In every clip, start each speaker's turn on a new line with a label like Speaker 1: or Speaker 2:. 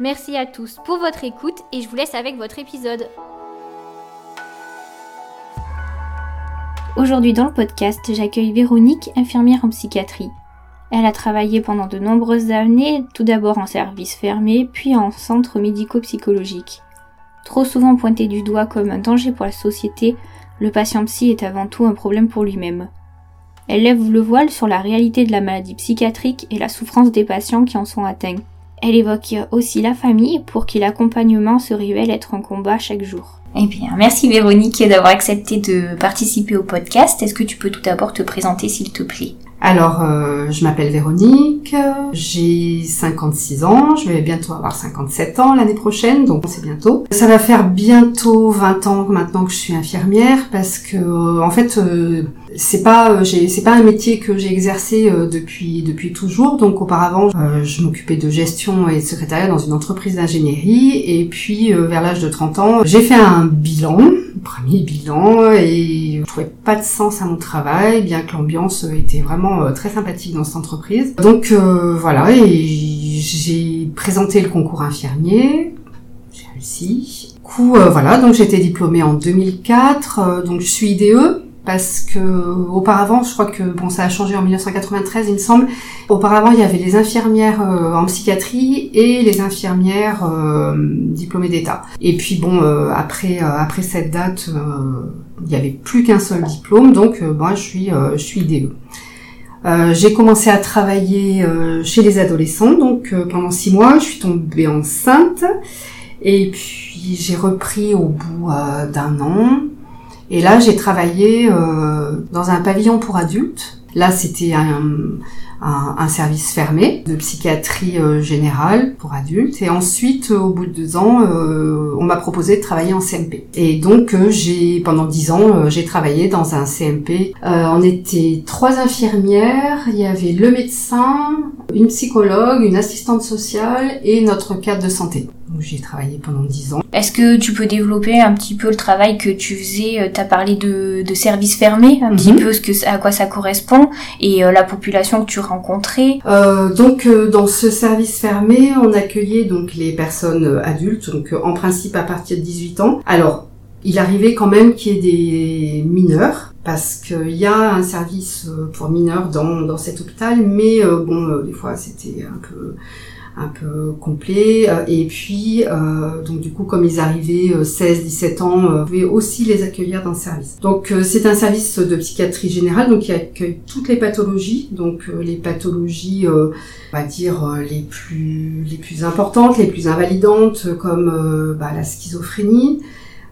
Speaker 1: Merci à tous pour votre écoute et je vous laisse avec votre épisode. Aujourd'hui dans le podcast, j'accueille Véronique, infirmière en psychiatrie. Elle a travaillé pendant de nombreuses années, tout d'abord en service fermé, puis en centre médico-psychologique. Trop souvent pointé du doigt comme un danger pour la société, le patient psy est avant tout un problème pour lui-même. Elle lève le voile sur la réalité de la maladie psychiatrique et la souffrance des patients qui en sont atteints. Elle évoque aussi la famille pour qui l'accompagnement se révèle être un combat chaque jour. Eh bien, merci Véronique d'avoir accepté de participer au podcast. Est-ce que tu peux tout d'abord te présenter s'il te plaît?
Speaker 2: Alors, euh, je m'appelle Véronique, j'ai 56 ans, je vais bientôt avoir 57 ans l'année prochaine, donc c'est bientôt. Ça va faire bientôt 20 ans maintenant que je suis infirmière, parce que euh, en fait, euh, c'est pas c'est pas un métier que j'ai exercé depuis depuis toujours. Donc auparavant, je m'occupais de gestion et de secrétariat dans une entreprise d'ingénierie, et puis vers l'âge de 30 ans, j'ai fait un bilan premier bilan et je trouvais pas de sens à mon travail, bien que l'ambiance était vraiment euh, très sympathique dans cette entreprise. Donc euh, voilà, et j'ai présenté le concours infirmier, j'ai réussi. Du coup, euh, voilà, donc été diplômée en 2004, donc je suis IDE, parce que auparavant, je crois que bon, ça a changé en 1993, il me semble. Auparavant, il y avait les infirmières euh, en psychiatrie et les infirmières euh, diplômées d'État. Et puis bon, euh, après après cette date, il y avait plus qu'un seul diplôme, donc moi je suis je suis DE. j'ai commencé à travailler chez les adolescents, donc pendant six mois, je suis tombée enceinte, et puis j'ai repris au bout d'un an. Et là, j'ai travaillé euh, dans un pavillon pour adultes. Là, c'était un, un, service fermé de psychiatrie euh, générale pour adultes. Et ensuite, au bout de deux ans, euh, on m'a proposé de travailler en CMP. Et donc, euh, j'ai pendant dix ans, j'ai travaillé dans un CMP. on était trois infirmières. Il y avait le médecin, une psychologue, une assistante sociale et notre cadre de santé où j'ai travaillé pendant dix ans.
Speaker 1: Est-ce que tu peux développer un petit peu le travail que tu faisais euh, Tu as parlé de, de services fermés, un petit mhm. peu ce que, à quoi ça correspond et euh, la population que tu rencontrais?
Speaker 2: Euh, Donc euh, dans ce service fermé, on accueillait donc les personnes adultes, donc en principe à partir de 18 ans. Alors il arrivait quand même qu'il y ait des mineurs parce qu'il y a un service pour mineurs dans, dans cet hôpital, mais bon, des fois c'était un peu un peu complet. Euh, et puis, euh, donc du coup, comme ils arrivaient 16-17 euh, ans, on pouvait aussi les accueillir dans le service. Donc c'est un service de psychiatrie générale, donc qui accueille toutes les pathologies, donc les pathologies, on va dire les plus les plus importantes, les plus invalidantes, comme bah, la schizophrénie,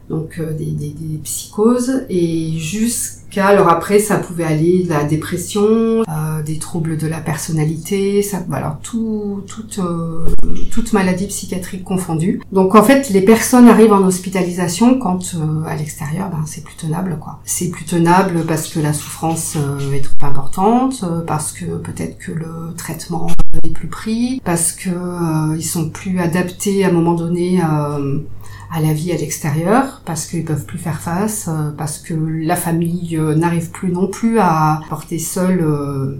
Speaker 2: donc des, psychoses, et jusqu'à alors après, ça pouvait aller de la dépression, euh, des troubles de la personnalité, alors euh, toute maladie psychiatrique confondue. Donc en fait, les personnes arrivent en hospitalisation quand euh, à l'extérieur, ben, c'est plus tenable quoi. C'est plus tenable parce que la souffrance est trop importante, parce que peut-être que le traitement est plus pris, parce que ils sont plus adaptés à un moment donné à la vie à l'extérieur parce qu'ils peuvent plus faire face, euh, parce que la famille euh, n'arrive plus non plus à porter seule, euh,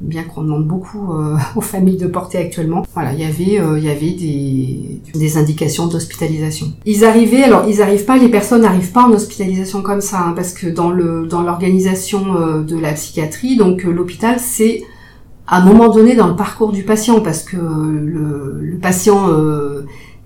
Speaker 2: bien qu'on demande beaucoup aux familles de porter actuellement. Voilà, il y avait, il y avait des, des indications d'hospitalisation. Ils arrivaient, alors ils arrivent pas, les personnes n'arrivent pas en hospitalisation comme ça, hein, parce que dans le dans l'organisation de la psychiatrie, donc l'hôpital c'est à un moment donné dans le parcours du patient, parce que le, le patient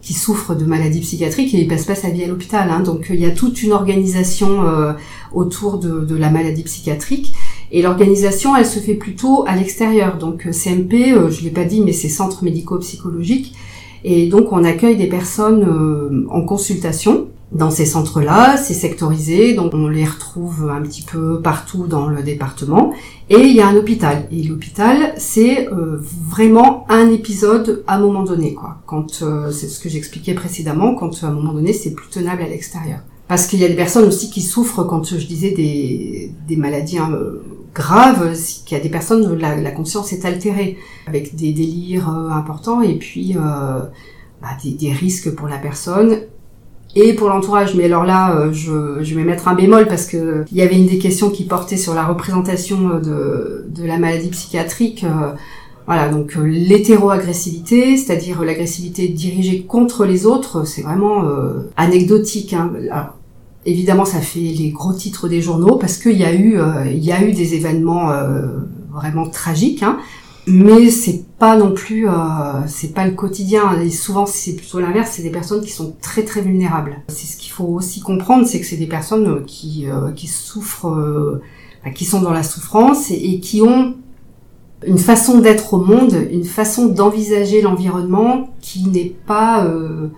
Speaker 2: qui souffre de maladies psychiatriques et il passe pas sa vie à l'hôpital. Hein. Donc il y a toute une organisation euh, autour de, de, la maladie psychiatrique. Et l'organisation, elle se fait plutôt à l'extérieur. Donc euh, CMP, euh, je l'ai pas dit, mais c'est centre médico-psychologique. Et donc on accueille des personnes en consultation dans ces centres-là, c'est sectorisé, donc on les retrouve un petit peu partout dans le département. Et il y a un hôpital. Et l'hôpital, c'est euh, vraiment un épisode à un moment donné, quoi. Quand euh, c'est ce que j'expliquais précédemment, quand à un moment donné, c'est plus tenable à l'extérieur. Parce qu'il y a des personnes aussi qui souffrent quand je disais des, des maladies hein, graves, qu'il y a des personnes où la, la, conscience est altérée, avec des délires importants et puis bah, des, des risques pour la personne et pour l'entourage. Mais alors là, euh, je, je, vais mettre un bémol parce que il y avait une des questions qui portait sur la représentation de, de la maladie psychiatrique. Euh, voilà, donc euh, l'hétéroagressivité, c'est-à-dire l'agressivité dirigée contre les autres, c'est vraiment anecdotique. Hein. Alors, évidemment, ça fait les gros titres des journaux parce qu'il y a eu, il y a eu des événements vraiment tragiques. Hein mais c'est pas non plus euh, c'est pas le quotidien. Et souvent c'est plutôt l'inverse. C'est des personnes qui sont très très vulnérables. C'est ce qu'il faut aussi comprendre c'est que c'est des personnes qui euh, qui souffrent euh, qui sont dans la souffrance et, qui ont une façon d'être au monde une façon d'envisager l'environnement qui n'est pas euh,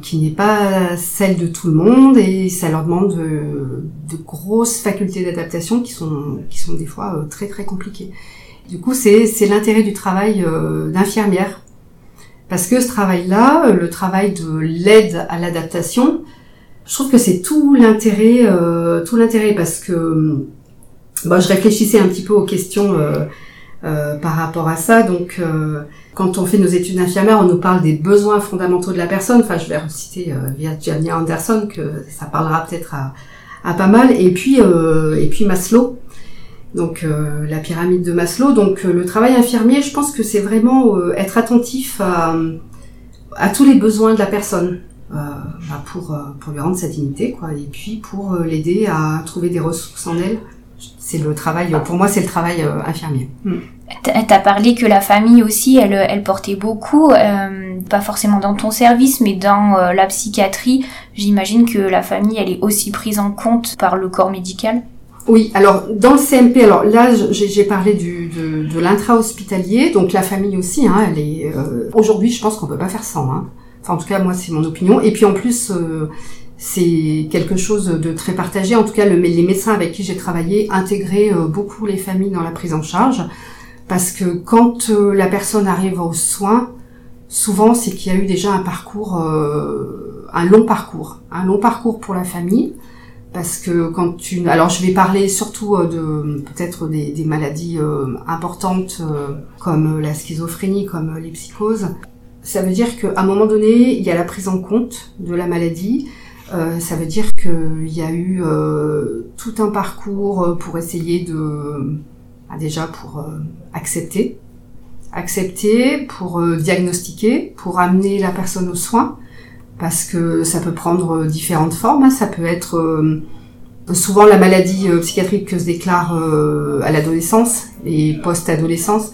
Speaker 2: qui n'est pas celle de tout le monde. Et ça leur demande de, de grosses facultés d'adaptation qui sont qui sont des fois très très compliquées du coup, c'est l'intérêt du travail euh, d'infirmière. Parce que ce travail-là, euh, le travail de l'aide à l'adaptation, je trouve que c'est tout l'intérêt, euh, parce que bah, je réfléchissais un petit peu aux questions par rapport à ça. Donc, quand on fait nos études d'infirmière, on nous parle des besoins fondamentaux de la personne. Enfin, je vais reciter Virginia Anderson que ça parlera peut-être à, pas mal. Et puis Maslow donc euh, la pyramide de Maslow. Donc euh, le travail infirmier, je pense que c'est vraiment euh, être attentif à, tous les besoins de la personne bah, pour, lui rendre sa dignité, quoi, et puis pour l'aider à trouver des ressources en elle. C'est le travail, pour moi, c'est le travail infirmier.
Speaker 1: Mm. T'as parlé que la famille aussi, elle portait beaucoup, pas forcément dans ton service, mais dans la psychiatrie. J'imagine que la famille, elle est aussi prise en compte par le corps médical.
Speaker 2: Oui, alors dans le CMP, alors là j'ai parlé du, de, de l'intra-hospitalier, donc la famille aussi, hein, elle est euh, aujourd'hui je pense qu'on peut pas faire sans. Hein. Enfin en tout cas moi c'est mon opinion. Et puis en plus euh, c'est quelque chose de très partagé. En tout cas le, les médecins avec qui j'ai travaillé intégraient euh, beaucoup les familles dans la prise en charge parce que quand la personne arrive aux soins, souvent c'est qu'il y a eu déjà un parcours, un long parcours, un long parcours pour la famille parce que quand tu alors je vais parler surtout euh, de peut-être des, maladies euh, importantes euh, comme la schizophrénie comme les psychoses. Ça veut dire qu'à un moment donné il y a la prise en compte de la maladie. Ça veut dire qu'il y a eu tout un parcours pour essayer de bah, déjà pour accepter. Accepter pour diagnostiquer pour amener la personne aux soins parce que ça peut prendre différentes formes. Hein. Ça peut être euh, souvent la maladie euh, psychiatrique que se déclare euh, à l'adolescence et post-adolescence.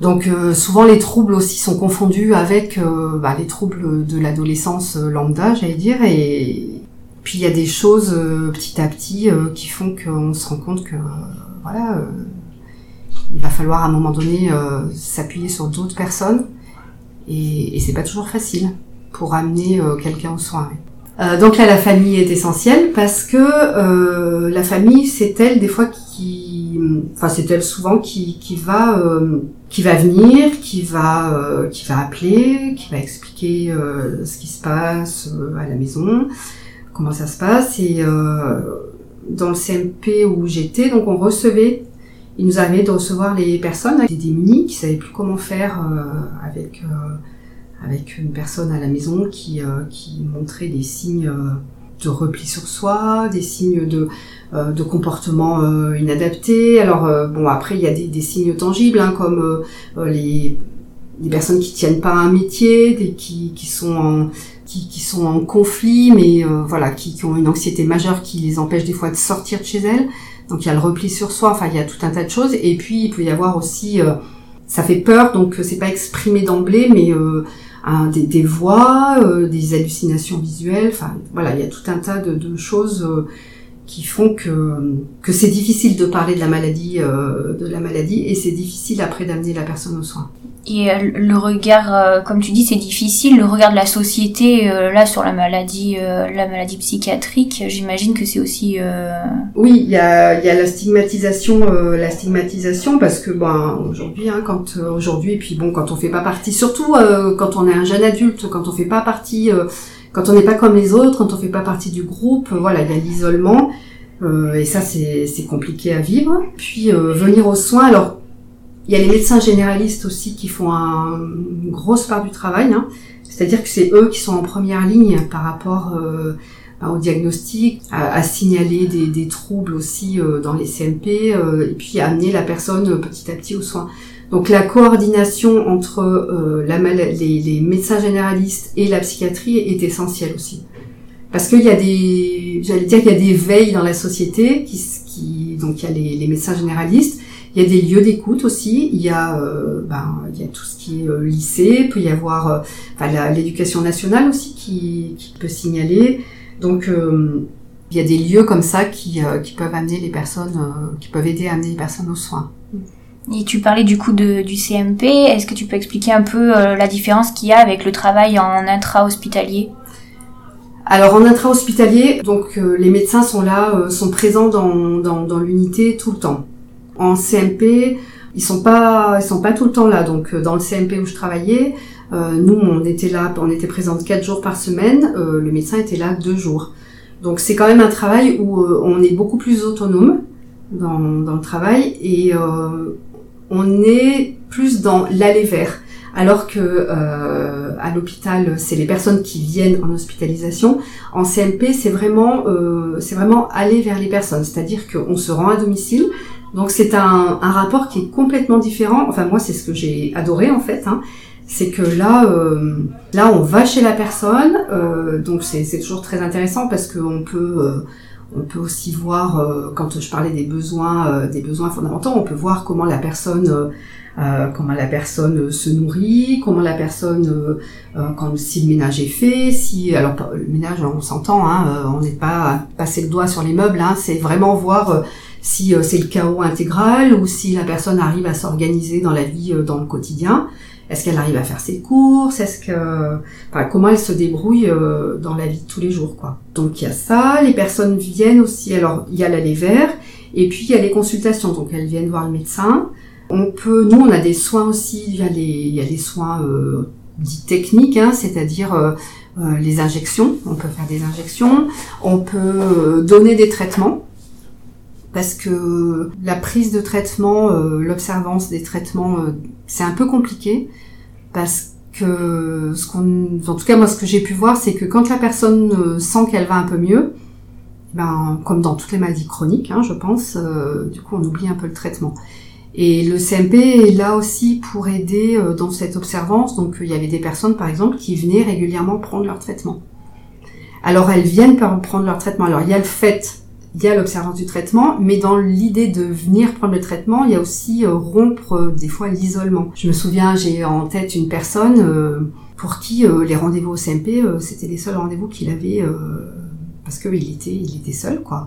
Speaker 2: Donc souvent les troubles aussi sont confondus avec bah, les troubles de l'adolescence lambda, j'allais dire, et puis il y a des choses petit à petit qui font qu'on se rend compte que voilà, il va falloir à un moment donné s'appuyer sur d'autres personnes et, et c'est pas toujours facile pour amener euh, quelqu'un aux soins. Euh, donc là, la famille est essentielle parce que euh, la famille, c'est elle des fois qui, enfin c'est elle souvent qui, qui va qui va venir, qui va qui va appeler, qui va expliquer ce qui se passe à la maison, comment ça se passe. Et dans le CMP où j'étais, donc on recevait, il nous arrivait de recevoir les personnes qui étaient démunies, qui savaient plus comment faire avec avec une personne à la maison qui, euh, qui montrait des signes euh, de repli sur soi, des signes de, euh, de comportement inadapté. Alors bon, après il y a des, signes tangibles hein, comme les, les personnes qui tiennent pas un métier, qui, qui sont en qui, qui, sont en conflit, mais voilà, qui, qui, ont une anxiété majeure qui les empêche des fois de sortir de chez elles. Donc il y a le repli sur soi, enfin il y a tout un tas de choses. Et puis il peut y avoir aussi, ça fait peur, donc c'est pas exprimé d'emblée, mais des, des, voix, euh, des hallucinations visuelles. Enfin, voilà, il y a tout un tas de, de choses euh, qui font que que c'est difficile de parler de la maladie, euh, de la maladie, et c'est difficile après d'amener la personne aux soins.
Speaker 1: Et euh, le regard, euh, comme tu dis, c'est difficile. Le regard de la société, là, sur la maladie, la maladie psychiatrique, j'imagine que c'est aussi.
Speaker 2: Oui, il y a, y a la stigmatisation, la stigmatisation, parce que ben aujourd'hui, hein, quand aujourd'hui, et puis bon, quand on fait pas partie, surtout quand on est un jeune adulte, quand on fait pas partie, quand on n'est pas comme les autres, quand on fait pas partie du groupe, voilà, il y a l'isolement. et ça, c'est compliqué à vivre. Puis venir aux soins, alors il y a les médecins généralistes aussi qui font un, une grosse part du travail. Hein. C'est-à-dire que c'est eux qui sont en première ligne par rapport euh, au diagnostic, à, signaler des, des, troubles aussi euh, dans les CMP, euh, et puis à amener la personne petit à petit aux soins. Donc la coordination entre la les, médecins généralistes et la psychiatrie est essentielle aussi. Parce qu'il y a des, j'allais dire qu'il y a des veilles dans la société, qui, qui donc il y a les, médecins généralistes, il y a des lieux d'écoute aussi. Il y a, euh, ben, il y a tout ce qui est euh, lycée. Il peut y avoir euh, l'éducation nationale aussi qui, qui, peut signaler. Donc il y a des lieux comme ça qui, qui peuvent amener les personnes, qui peuvent aider à amener les personnes aux soins.
Speaker 1: Et tu parlais du coup de, du CMP. Est-ce que tu peux expliquer un peu la différence qu'il y a avec le travail en intra-hospitalier?
Speaker 2: Alors en intra-hospitalier, donc les médecins sont là, sont présents dans, dans, dans l'unité tout le temps. En CMP, ils sont pas, ils sont pas tout le temps là. Donc euh, dans le CMP où je travaillais, euh, nous on était là, on était présente quatre jours par semaine. Euh, le médecin était là deux jours. Donc c'est quand même un travail où on est beaucoup plus autonome dans, dans le travail et on est plus dans l'aller vers. Alors que à l'hôpital, c'est les personnes qui viennent en hospitalisation. En CMP, c'est vraiment, c'est vraiment aller vers les personnes, c'est-à-dire qu'on se rend à domicile, donc c'est un, rapport qui est complètement différent. Enfin moi c'est ce que j'ai adoré en fait. Hein. C'est que là, euh, là on va chez la personne. Euh, donc c'est toujours très intéressant parce qu'on peut, euh, on peut aussi voir euh, quand je parlais des besoins, euh, des besoins fondamentaux, on peut voir comment la personne comment la personne se nourrit, comment la personne, quand si le ménage est fait, si alors le ménage on s'entend, hein, on n'est pas passer le doigt sur les meubles, hein, c'est vraiment voir si euh, c'est le chaos intégral ou si la personne arrive à s'organiser dans la vie, euh, dans le quotidien. Est-ce qu'elle arrive à faire ses courses? Est-ce que, enfin, comment elle se débrouille euh, dans la vie de tous les jours, quoi? Donc il y a ça. Les personnes viennent aussi. Alors il y a l'aller vers et puis il y a les consultations. Donc elles viennent voir le médecin. On peut, nous, on a des soins aussi. Il y a les, il y a soins euh, dits techniques, hein, c'est-à-dire euh, les injections. On peut faire des injections. On peut donner des traitements parce que la prise de traitement, euh, l'observance des traitements, euh, c'est un peu compliqué parce que ce qu'on, en tout cas moi ce que j'ai pu voir, c'est que quand la personne euh, sent qu'elle va un peu mieux, ben comme dans toutes les maladies chroniques, hein, je pense, du coup on oublie un peu le traitement. Et le CMP est là aussi pour aider dans cette observance. Donc il y avait des personnes par exemple qui venaient régulièrement prendre leur traitement. Alors elles viennent prendre leur traitement. Alors il y a le fait il y a l'observance du traitement, mais dans l'idée de venir prendre le traitement, il y a aussi euh, rompre euh, des fois l'isolement. Je me souviens, j'ai en tête une personne euh, pour qui les rendez-vous au CMP, c'était les seuls rendez-vous qu'il avait parce qu'il était, il était seul, quoi.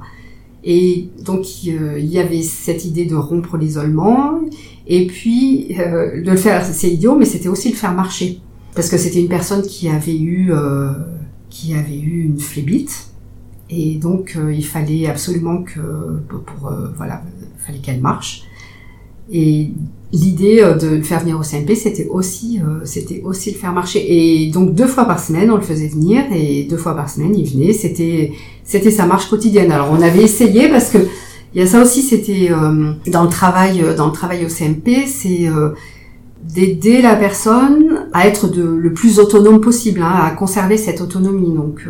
Speaker 2: Et donc il y avait cette idée de rompre l'isolement, et puis de le faire, c'est idiot, mais c'était aussi le faire marcher, parce que c'était une personne qui avait eu, qui avait eu une phlébite et donc, euh, il fallait absolument que, pour, euh, voilà, il fallait qu'elle marche. Et l'idée euh, de le faire venir au CMP, c'était aussi, c'était aussi le faire marcher. Et donc, deux fois par semaine, on le faisait venir, et deux fois par semaine, il venait. C'était, c'était sa marche quotidienne. Alors, on avait essayé parce que il y a ça aussi, c'était dans le travail, dans le travail au CMP, c'est d'aider la personne à être de, le plus autonome possible, hein, à conserver cette autonomie. Donc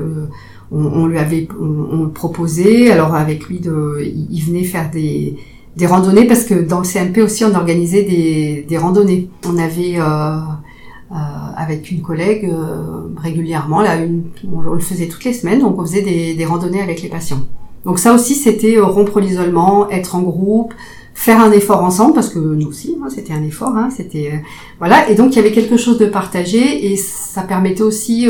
Speaker 2: on, lui avait on, proposé, alors avec lui, de, il venait faire des, des randonnées parce que dans le CMP aussi on organisait des, des randonnées. On avait euh, euh, avec une collègue euh, régulièrement, là, une, on, le faisait toutes les semaines, donc on faisait des, des randonnées avec les patients. Donc ça aussi c'était rompre l'isolement, être en groupe, faire un effort ensemble parce que nous aussi hein, c'était un effort, hein, c'était voilà et donc il y avait quelque chose de partagé et ça permettait aussi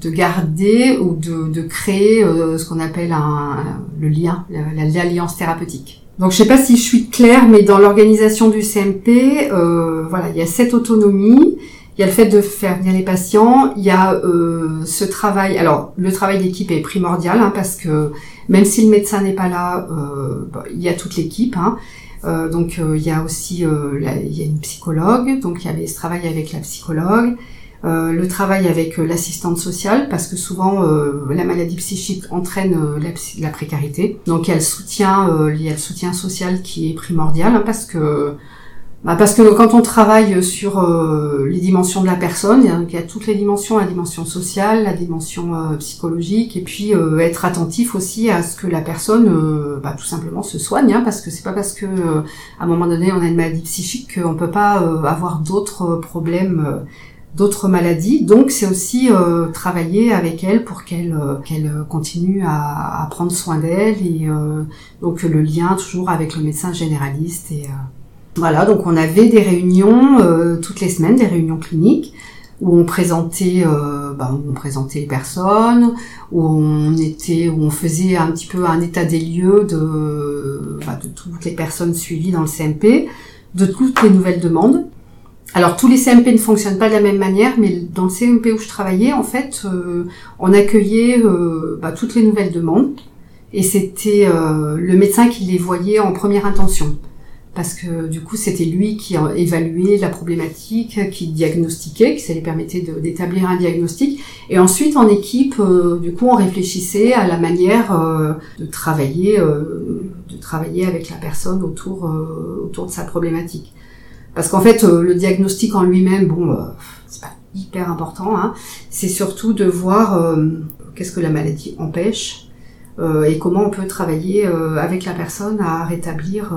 Speaker 2: de garder ou de, de créer euh, ce qu'on appelle un, le lien, l'alliance thérapeutique. Donc je sais pas si je suis claire, mais dans l'organisation du CMP, euh, voilà, il y a cette autonomie, il y a le fait de faire venir les patients, il y a euh, ce travail. Alors le travail d'équipe est primordial hein, parce que même si le médecin n'est pas là, euh, bah, il y a toute l'équipe. Hein. Euh, donc il y a aussi il y a une psychologue, donc il y avait ce travail avec la psychologue. Euh, le travail avec euh, l'assistante sociale, parce que souvent euh, la maladie psychique entraîne la, précarité. Donc il y a le soutien, il y a le soutien social qui est primordial, hein, parce que bah, parce que quand on travaille sur les dimensions de la personne, il y a toutes les dimensions, la dimension sociale, la dimension psychologique, et puis être attentif aussi à ce que la personne, bah, tout simplement, se soigne, hein, parce que c'est pas parce que à un moment donné on a une maladie psychique qu'on peut pas avoir d'autres problèmes d'autres maladies. Donc c'est aussi euh, travailler avec elle pour qu'elle euh, qu'elle continue à, à, prendre soin d'elle et euh, donc le lien toujours avec le médecin généraliste et voilà donc on avait des réunions toutes les semaines des réunions cliniques où on présentait bah, on présentait les personnes où on était où on faisait un petit peu un état des lieux de de toutes les personnes suivies dans le CMP de toutes les nouvelles demandes. Alors tous les CMP ne fonctionnent pas de la même manière, mais dans le CMP où je travaillais, en fait, euh, on accueillait euh, bah, toutes les nouvelles demandes, et c'était euh, le médecin qui les voyait en première intention, parce que du coup c'était lui qui évaluait la problématique, qui diagnostiquait, qui ça lui permettait d'établir un diagnostic, et ensuite en équipe, du coup on réfléchissait à la manière de travailler, de travailler avec la personne autour autour de sa problématique. Parce qu'en fait, euh, le diagnostic en lui-même, bon, euh, c'est pas hyper important. Hein. C'est surtout de voir euh, qu'est-ce que la maladie empêche et comment on peut travailler avec la personne à rétablir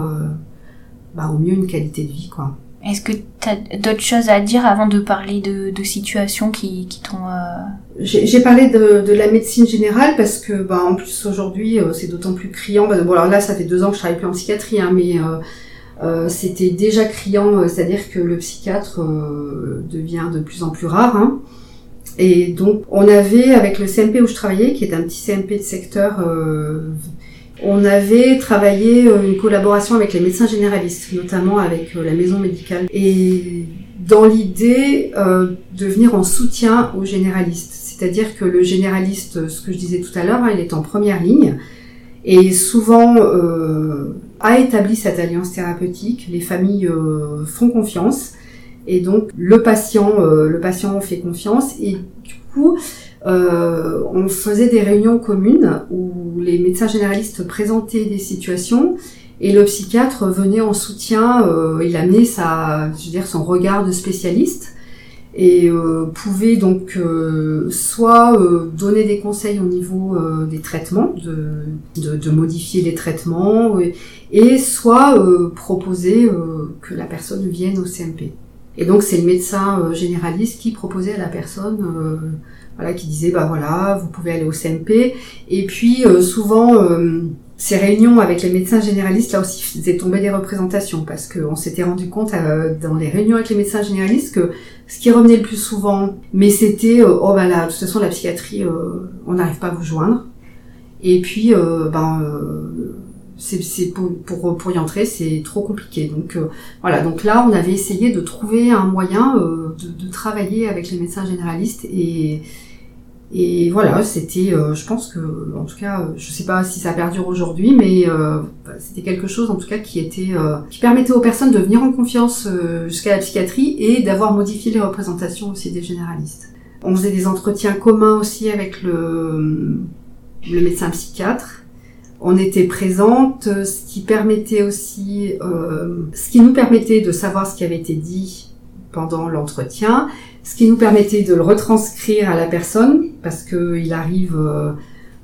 Speaker 2: bah, au mieux une qualité de vie, quoi.
Speaker 1: Est-ce que tu as d'autres choses à dire avant de parler de, de situations qui, qui t'ont...
Speaker 2: J'ai parlé de, de, la médecine générale parce que, bah, en plus, aujourd'hui, c'est d'autant plus criant. bon, alors là, ça fait deux ans que je travaille plus en psychiatrie, hein, mais euh, c'était déjà criant, euh, c'est-à-dire que le psychiatre euh, devient de plus en plus rare. Hein. Et donc, on avait, avec le CMP où je travaillais, qui est un petit CMP de secteur, on avait travaillé une collaboration avec les médecins généralistes, notamment avec la maison médicale. Et dans l'idée de venir en soutien aux généralistes. C'est-à-dire que le généraliste, ce que je disais tout à l'heure, hein, il est en première ligne. Et souvent, euh, a établi cette alliance thérapeutique, les familles euh, font confiance et donc le patient, euh, le patient fait confiance et du coup euh, on faisait des réunions communes où les médecins généralistes présentaient des situations et le psychiatre venait en soutien, il amenait sa, je veux dire, son regard de spécialiste et euh, pouvait donc euh, soit euh, donner des conseils au niveau euh, des traitements, de, modifier les traitements, et soit proposer que la personne vienne au CMP. Et donc c'est le médecin généraliste qui proposait à la personne, voilà, qui disait bah voilà, vous pouvez aller au CMP. Et puis souvent ces réunions avec les médecins généralistes, là aussi, faisaient tomber des représentations parce qu'on s'était rendu compte euh, dans les réunions avec les médecins généralistes que ce qui revenait le plus souvent, mais c'était euh, oh bah là, de toute façon la psychiatrie, euh, on n'arrive pas à vous joindre. Et puis ben c'est pour, pour, y entrer, c'est trop compliqué. Donc voilà, donc là on avait essayé de trouver un moyen de, de travailler avec les médecins généralistes et et voilà, c'était, euh, je pense que, en tout cas, je sais pas si ça perdure aujourd'hui, mais euh, c'était quelque chose, en tout cas, qui était, euh, qui permettait aux personnes de venir en confiance jusqu'à la psychiatrie et d'avoir modifié les représentations aussi des généralistes. On faisait des entretiens communs aussi avec le, le médecin psychiatre. On était présente, ce qui permettait aussi, ce qui nous permettait de savoir ce qui avait été dit pendant l'entretien, ce qui nous permettait de le retranscrire à la personne, parce que il arrive euh,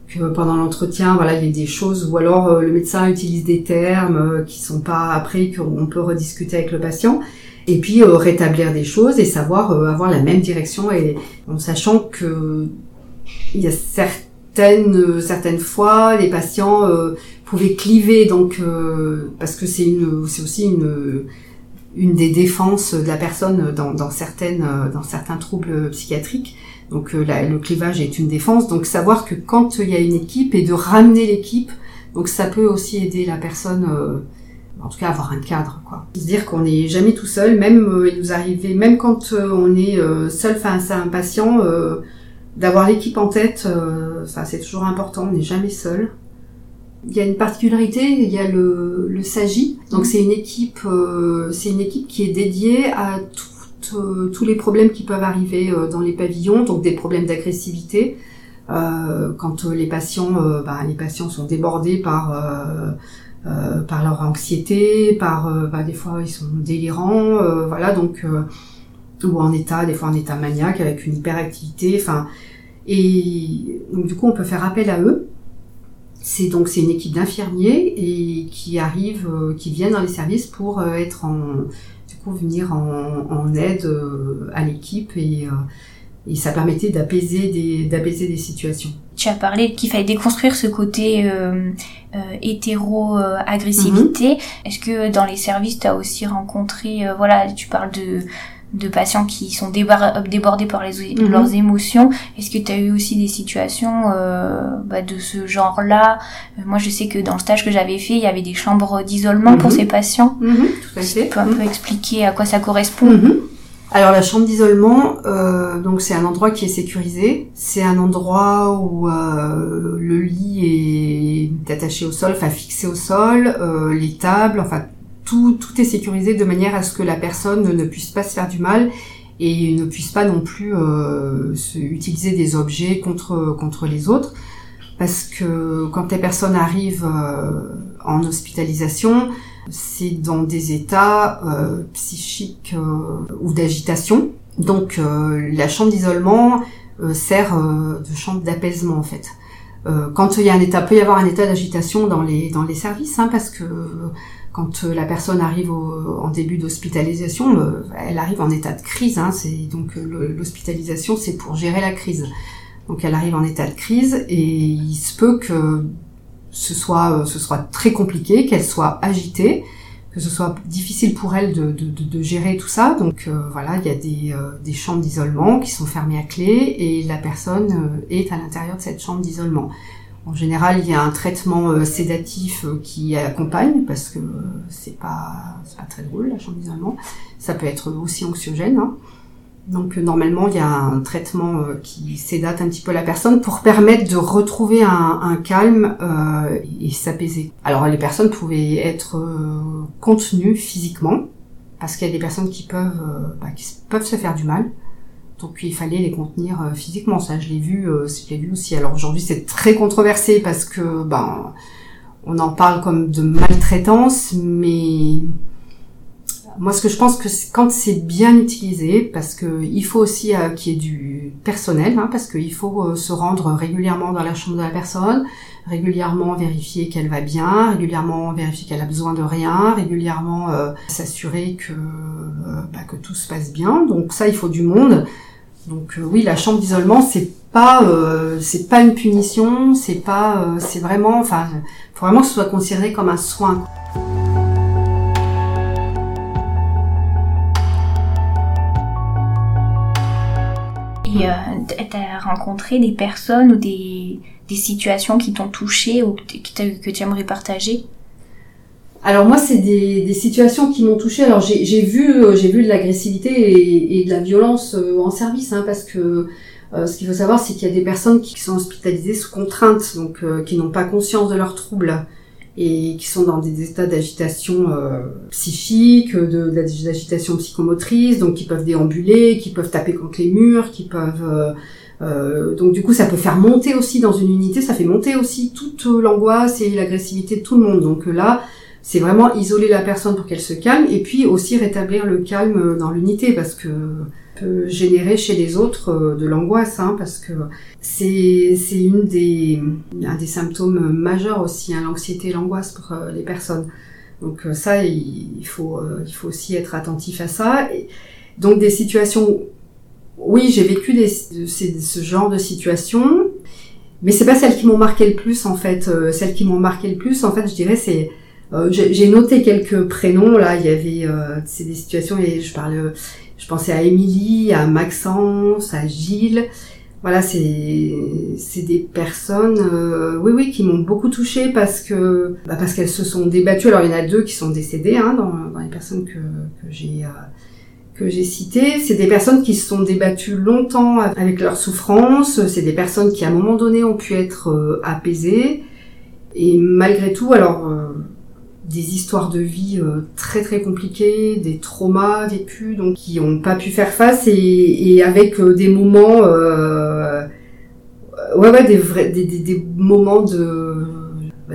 Speaker 2: que pendant l'entretien, voilà, il y a des choses, ou alors euh, le médecin utilise des termes euh, qui sont pas après qu'on peut rediscuter avec le patient, et puis rétablir des choses et savoir avoir la même direction, et en sachant que il y a certaines certaines fois les patients pouvaient cliver, donc parce que c'est aussi une des défenses de la personne dans, certains troubles psychiatriques. Donc euh, le clivage est une défense. Donc savoir que quand il y a une équipe et de ramener l'équipe, donc ça peut aussi aider la personne. Euh, en tout cas avoir un cadre quoi. Se dire qu'on n'est jamais tout seul, même euh, il nous arrivait, même quand euh, on est euh, seul face à un patient, d'avoir l'équipe en tête, ça c'est toujours important, on n'est jamais seul. Il y a une particularité, il y a le, le SAGI, donc c'est une équipe, c'est une équipe qui est dédiée à tous les problèmes qui peuvent arriver dans les pavillons, donc des problèmes d'agressivité, quand les patients, bah, les patients sont débordés par euh, par leur anxiété, par euh, bah, des fois ils sont délirants, euh, voilà donc ou en état, des fois en état maniaque avec une hyperactivité, enfin et donc du coup on peut faire appel à eux. C'est donc c'est une équipe d'infirmiers et qui arrivent, qui viennent dans les services pour être en du coup venir en, en aide à l'équipe et et ça permettait d'apaiser des d'apaiser des situations.
Speaker 1: Tu as parlé qu'il fallait déconstruire ce côté euh, euh, hétéro-agressivité. Mhm. Est-ce que dans les services, tu as aussi rencontré, euh, voilà, tu parles de de patients qui sont débordés par les, mhm. leurs émotions. Est-ce que tu as eu aussi des situations euh, bah, de ce genre-là? Euh, Moi, je sais que dans le stage que j'avais fait, il y avait des chambres d'isolement pour mhm. ces patients.
Speaker 2: tout à fait.
Speaker 1: Tu peux un peu expliquer à quoi ça correspond?
Speaker 2: Alors la chambre d'isolement, euh, donc c'est un endroit qui est sécurisé. C'est un endroit où euh, le lit est attaché au sol, enfin fixé au sol, euh, les tables, enfin tout, est sécurisé de manière à ce que la personne ne, puisse pas se faire du mal et ne puisse pas non plus utiliser des objets contre contre les autres. Parce que quand les personnes arrivent en hospitalisation, c'est dans des états euh, psychiques euh, ou d'agitation. Donc euh, la chambre d'isolement sert de chambre d'apaisement en fait. quand il y a un état, peut y avoir un état d'agitation dans les dans les services, hein, parce que quand la personne arrive en début d'hospitalisation, elle arrive en état de crise. Hein, c'est donc l'hospitalisation, c'est pour gérer la crise. Donc elle arrive en état de crise et il se peut que ce soit, euh, très compliqué, qu'elle soit agitée, que ce soit difficile pour elle de, gérer tout ça. Donc euh, voilà, il y a des, euh, des chambres d'isolement qui sont fermées à clé et la personne est à l'intérieur de cette chambre d'isolement. En général, il y a un traitement sédatif qui accompagne parce que c'est pas, pas très drôle la chambre d'isolement. Ça peut être aussi anxiogène. Hein. Donc euh, normalement, il y a un traitement euh, qui sédate un petit peu la personne pour permettre de retrouver un, calme euh, et s'apaiser. Alors les personnes pouvaient être contenues physiquement parce qu'il y a des personnes qui peuvent bah, qui peuvent se faire du mal. Donc il fallait les contenir physiquement. Ça, je l'ai vu, je l'ai vu aussi. Alors aujourd'hui, c'est très controversé parce que ben on en parle comme de maltraitance, mais moi, ce que je pense que quand c'est bien utilisé, parce que il faut aussi euh, qu'il y ait du personnel, hein, parce qu'il faut euh, se rendre régulièrement dans la chambre de la personne, régulièrement vérifier qu'elle va bien, régulièrement vérifier qu'elle a besoin de rien, régulièrement euh, s'assurer que bah, que tout se passe bien. Donc ça, il faut du monde. Donc oui, la chambre d'isolement, c'est pas c'est pas une punition, c'est pas c'est vraiment, enfin, faut vraiment que ce soit considéré comme un soin.
Speaker 1: Et euh, tu as rencontré des personnes ou des, des situations qui t'ont touché ou que, tu aimerais partager?
Speaker 2: Alors moi, c'est des, des situations qui m'ont touché. Alors j'ai vu, euh, j'ai vu de l'agressivité et, et, de la violence euh, en service, hein, parce que euh, ce qu'il faut savoir, c'est qu'il y a des personnes qui sont hospitalisées sous contrainte, donc qui n'ont pas conscience de leurs troubles et qui sont dans des états d'agitation euh, psychique, de, d'agitation psychomotrice, donc qui peuvent déambuler, qui peuvent taper contre les murs, qui peuvent euh, euh, donc du coup ça peut faire monter aussi dans une unité, ça fait monter aussi toute l'angoisse et l'agressivité de tout le monde. Donc là c'est vraiment isoler la personne pour qu'elle se calme et puis aussi rétablir le calme dans l'unité parce que générer chez les autres euh, de l'angoisse, hein, parce que c'est une des un des symptômes majeurs aussi, hein, l'anxiété l'angoisse pour euh, les personnes. Donc euh, ça, il, faut il faut aussi être attentif à ça. Et donc des situations, oui, j'ai vécu des, ce genre de situations, mais c'est pas celles qui m'ont marqué le plus en fait. celles qui m'ont marqué le plus, en fait, je dirais c'est j'ai noté quelques prénoms là. Il y avait c'est des situations et je parle je pensais à Émilie, à Maxence, à Gilles. voilà, c'est c'est des personnes, euh, oui oui, qui m'ont beaucoup touchée parce que bah, parce qu'elles se sont débattues. Alors il y en a deux qui sont décédées hein, dans, dans les personnes que, que j'ai euh, que j'ai citées. C'est des personnes qui se sont débattues longtemps avec leur souffrance. C'est des personnes qui à un moment donné ont pu être euh, apaisées et malgré tout, alors des histoires de vie très très compliquées, des traumas vécus, donc qui n'ont pas pu faire face et, avec des moments ouais, ouais, des vrais, des, des, moments de,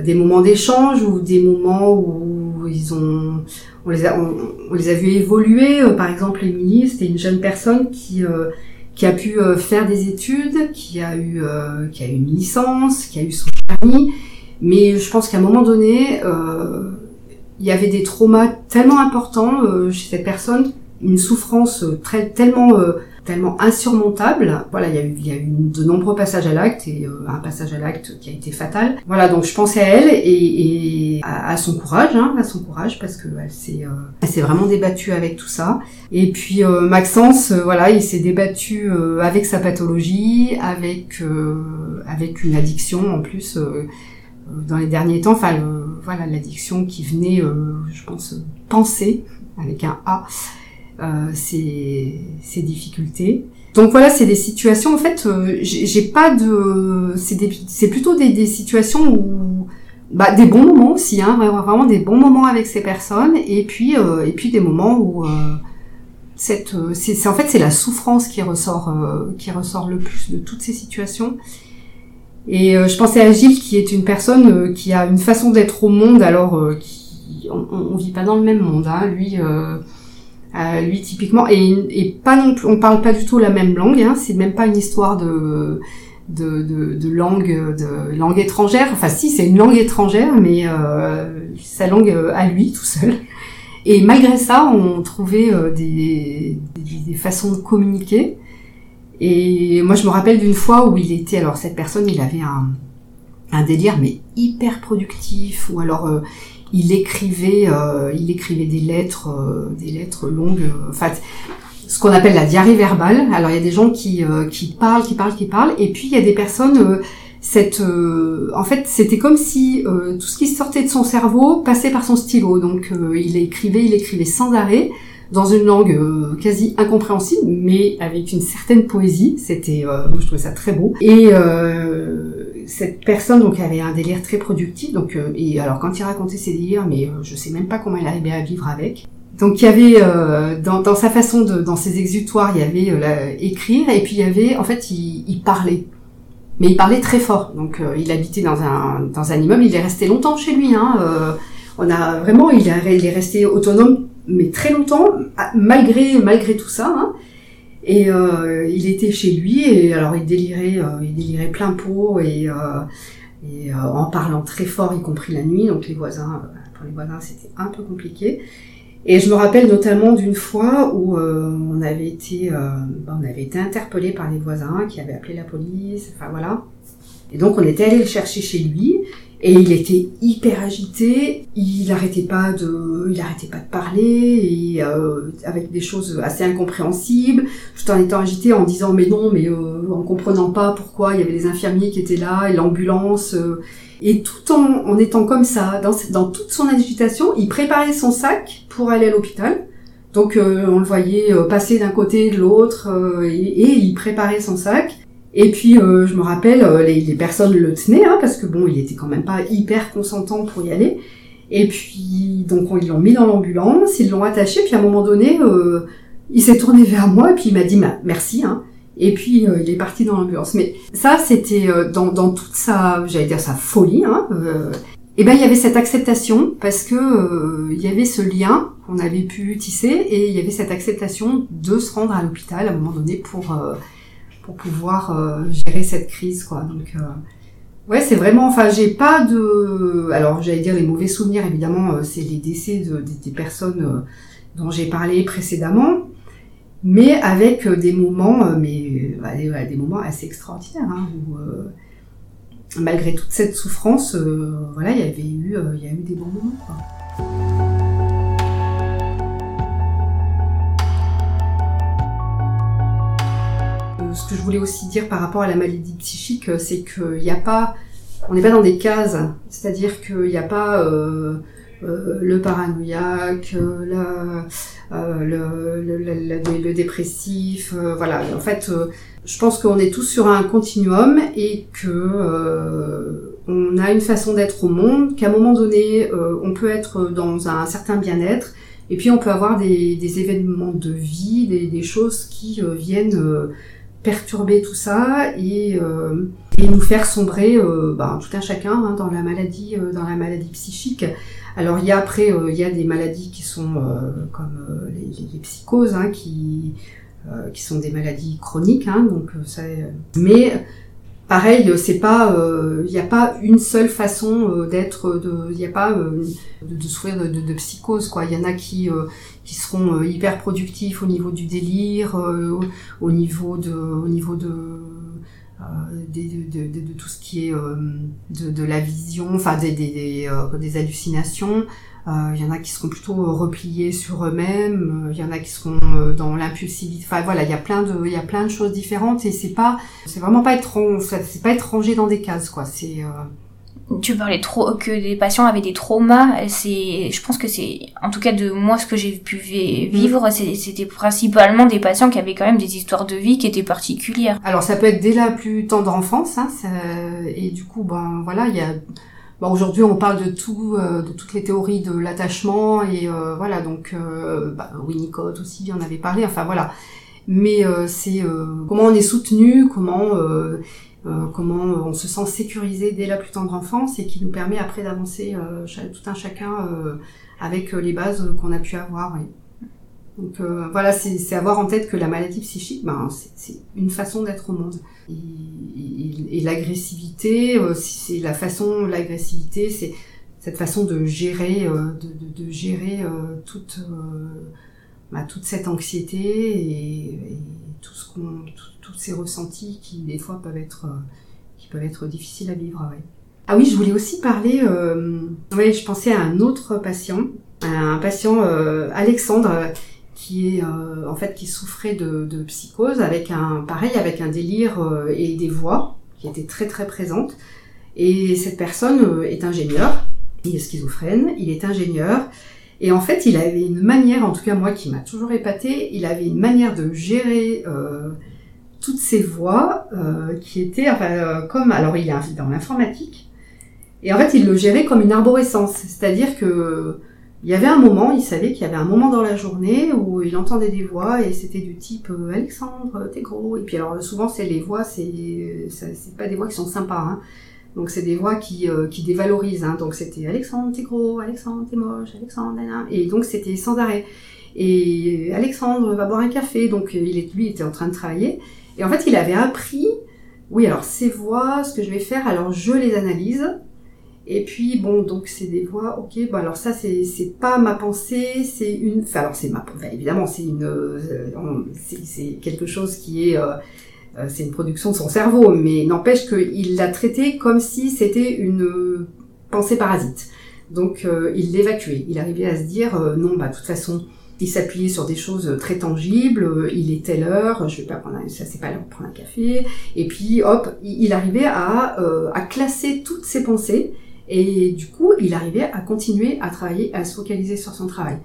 Speaker 2: des moments d'échange ou des moments où ils ont, on les a, on, les a vus évoluer. Euh, par exemple, Émilie, c'était une jeune personne qui, euh, qui a pu euh, faire des études, qui a eu, qui a eu une licence, qui a eu son permis. Mais je pense qu'à un moment donné, il y avait des traumas tellement importants chez cette personne, une souffrance très, tellement tellement insurmontable. Voilà, il y a eu, il y a eu de nombreux passages à l'acte et euh, un passage à l'acte qui a été fatal. Voilà, donc je pensais à elle et, et à, son courage, hein, à son courage parce que elle s'est, euh, elle s'est vraiment débattue avec tout ça. Et puis euh, Maxence, voilà, il s'est débattu avec sa pathologie, avec avec une addiction en plus dans les derniers temps. Enfin, voilà, l'addiction qui venait, je pense, penser avec un A euh, ces, difficultés. Donc voilà, c'est des situations, en fait, euh, j'ai pas de... C'est plutôt des, des, situations où... Bah, des bons moments aussi, hein, vraiment des bons moments avec ces personnes, et puis, euh, et puis des moments où... cette, c'est en fait c'est la souffrance qui ressort qui ressort le plus de toutes ces situations et je pensais à Gilles qui est une personne qui a une façon d'être au monde alors qui on, on, vit pas dans le même monde hein. lui euh, lui typiquement et, et, pas non plus on parle pas du tout la même langue hein, c'est même pas une histoire de de, de, de langue de langue étrangère. Enfin si c'est une langue étrangère mais euh, sa langue euh, à lui tout seul. Et malgré ça on trouvait euh, des, des, des, façons de communiquer et moi je me rappelle d'une fois où il était alors cette personne il avait un un délire mais hyper productif ou alors il écrivait, euh, il écrivait des lettres, euh, des lettres longues, euh, enfin ce qu'on appelle la diarrhée verbale. Alors il y a des gens qui, qui parlent, qui parlent, qui parlent, et puis il y a des personnes cette en fait c'était comme si tout ce qui sortait de son cerveau passait par son stylo donc il écrivait il écrivait sans arrêt dans une langue quasi incompréhensible mais avec une certaine poésie. C'était je trouvais ça très beau. Et cette personne donc avait un délire très productif donc euh, et alors quand il racontait ses délires mais euh, je sais même pas comment il arrivait à vivre avec. Donc il y avait euh, dans, dans, sa façon de dans ses exutoires il y avait la, écrire et puis il y avait en fait il, il parlait. Mais il parlait très fort. Donc il habitait dans un dans un immeuble. Il est resté longtemps chez lui hein on a vraiment il est resté autonome mais très longtemps malgré malgré tout ça hein. Et euh, il était chez lui et alors il délirait, euh, il délirait plein pot et, euh, en parlant très fort, y compris la nuit. Donc les voisins, pour les voisins, c'était un peu compliqué. Et je me rappelle notamment d'une fois où on avait été, on avait été interpellé par les voisins qui avaient appelé la police. Enfin voilà. Et donc on était allé le chercher chez lui et il était hyper agité, il arrêtait pas de, il arrêtait pas de parler, et, euh, avec des choses assez incompréhensibles, tout en étant agité, en disant mais non, mais euh, en comprenant pas pourquoi il y avait les infirmiers qui étaient là, et l'ambulance, euh, et tout en, en étant comme ça, dans, dans toute son agitation, il préparait son sac pour aller à l'hôpital. Donc euh, on le voyait euh, passer d'un côté de l'autre, et, et il préparait son sac. Et puis euh, je me rappelle, euh, les, les, personnes le tenaient, hein, parce que bon, il était quand même pas hyper consentant pour y aller. Et puis donc ils l'ont mis dans l'ambulance, ils l'ont attaché, puis à un moment donné, euh, il s'est tourné vers moi et puis il m'a dit bah, merci. Hein. Et puis il est parti dans l'ambulance. Mais ça, c'était dans, dans, toute sa, j'allais dire sa folie. Hein, et ben il y avait cette acceptation parce que il y avait ce lien qu'on avait pu tisser et il y avait cette acceptation de se rendre à l'hôpital à un moment donné pour pour pouvoir euh, gérer cette crise quoi donc euh, ouais c'est vraiment enfin j'ai pas de alors j'allais dire les mauvais souvenirs évidemment euh, c'est les décès de, des personnes dont j'ai parlé précédemment mais avec des moments mais des, moments assez extraordinaires hein, où malgré toute cette souffrance voilà il y avait eu y a eu des bons moments. Ce que je voulais aussi dire par rapport à la maladie psychique, c'est qu'il n'y a pas, on n'est pas dans des cases, c'est-à-dire qu'il n'y a pas euh, euh, le paranoïaque, le, dépressif, voilà. En fait, je pense qu'on est tous sur un continuum et que on a une façon d'être au monde, qu'à un moment donné, on peut être dans un certain bien-être et puis on peut avoir des, événements de vie, des, choses qui euh, viennent euh, perturber tout ça et, euh, nous faire sombrer bah, tout un chacun hein, dans la maladie, dans la maladie psychique. Alors il y a après il y a des maladies qui sont comme les, psychoses hein, qui qui sont des maladies chroniques hein, donc ça mais Pareil, c'est pas, il euh, n'y a pas une seule façon euh, d'être, il n'y a pas euh, de, de, souffrir de, psychose quoi. Il y en a qui qui seront hyper productifs au niveau du délire, au niveau de, au niveau de de, de, tout ce qui est de, la vision, enfin des, des, des hallucinations. Il euh, y en a qui seront plutôt euh, repliés sur eux-mêmes. Il euh, y en a qui seront dans l'impulsivité. Enfin voilà, il y a plein de, il y a plein de choses différentes et c'est pas, c'est vraiment pas être, c'est pas être rangé dans des cases quoi. C'est
Speaker 1: tu parlais trop que des patients avaient des traumas. C'est, je pense que c'est, en tout cas de moi ce que j'ai pu vivre, mm. c'était principalement des patients qui avaient quand même des histoires de vie qui étaient particulières.
Speaker 2: Alors ça peut être dès la plus tendre enfance, hein, ça, et du coup ben voilà, il y a Bon, aujourd'hui, on parle de tout, euh, de toutes les théories de l'attachement et euh, voilà. Donc, euh, bah, Winnicott aussi en avait parlé. Enfin voilà. Mais euh, c'est comment on est soutenu, comment comment on se sent sécurisé dès la plus tendre enfance et qui nous permet après d'avancer tout un chacun avec les bases qu'on a pu avoir. Oui. Donc euh, voilà, c'est avoir en tête que la maladie psychique, ben, c'est une façon d'être au monde. Et, et, l'agressivité, euh, c'est la façon, l'agressivité, c'est cette façon de gérer, euh, de, de, de, gérer euh, toute, bah, toute cette anxiété et, et tout ce qu'on, tous ces ressentis qui des fois peuvent être, qui peuvent être difficiles à vivre. Ouais. Ah oui, je voulais aussi parler. Euh, ouais, je pensais à un autre patient, un patient Alexandre qui est euh, en fait qui souffrait de, de, psychose avec un pareil avec un délire euh, et des voix qui étaient très très présentes. Et cette personne euh, est ingénieur. Il est schizophrène il est ingénieur. Et en fait il avait une manière en tout cas moi qui m'a toujours épaté il avait une manière de gérer toutes ces voix qui étaient enfin comme alors il est dans l'informatique. Et en fait il le gérait comme une arborescence. C'est-à-dire que il y avait un moment, il savait qu'il y avait un moment dans la journée où il entendait des voix et c'était du type euh, Alexandre, t'es gros. Et puis alors souvent c'est les voix, c'est c'est pas des voix qui sont sympas. Hein. Donc c'est des voix qui, euh, qui dévalorisent. Hein. Donc c'était Alexandre, t'es gros, Alexandre, t'es moche, Alexandre, et donc c'était sans arrêt. Et Alexandre va boire un café. Donc il est, lui était en train de travailler. Et en fait il avait appris, oui alors ces voix, ce que je vais faire, alors je les analyse et puis bon, donc c'est des voix. Ok, bon alors ça c'est c'est pas ma pensée, c'est une. Enfin alors c'est ma. Évidemment c'est une. Euh, c'est quelque chose qui est. Euh, euh, c'est une production de son cerveau, mais n'empêche qu'il l'a traité comme si c'était une pensée parasite. Donc il l'évacuait. Il arrivait à se dire non, bah de toute façon, il s'appuyait sur des choses très tangibles. il est telle heure, je vais pas prendre, un, ça c'est pas l'heure de prendre un café. Et puis hop, il, il arrivait à à classer toutes ses pensées et du coup, il arrivait à continuer à travailler, à se focaliser sur son travail.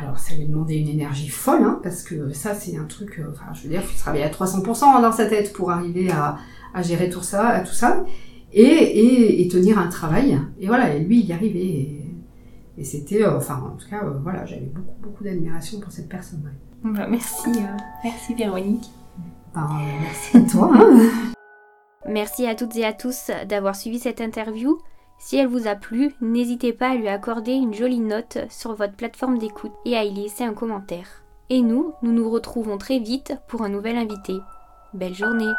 Speaker 2: Alors, ça lui demandait une énergie folle, hein, parce que ça, c'est un truc, euh, enfin, je veux dire, il travaillait à 300% dans sa tête pour arriver à, à gérer tout ça, à tout ça, et, et, et, tenir un travail. Et voilà, et lui, il y arrivait. Et, et c'était, euh, enfin, en tout cas, euh, voilà, j'avais beaucoup, beaucoup d'admiration pour cette personne.
Speaker 1: Bah, merci, merci Véronique.
Speaker 2: Ben, merci à toi. Hein.
Speaker 1: merci à toutes et à tous d'avoir suivi cette interview. Si elle vous a plu, n'hésitez pas à lui accorder une jolie note sur votre plateforme d'écoute et à y laisser un commentaire. Et nous, nous nous retrouvons très vite pour un nouvel invité. Belle journée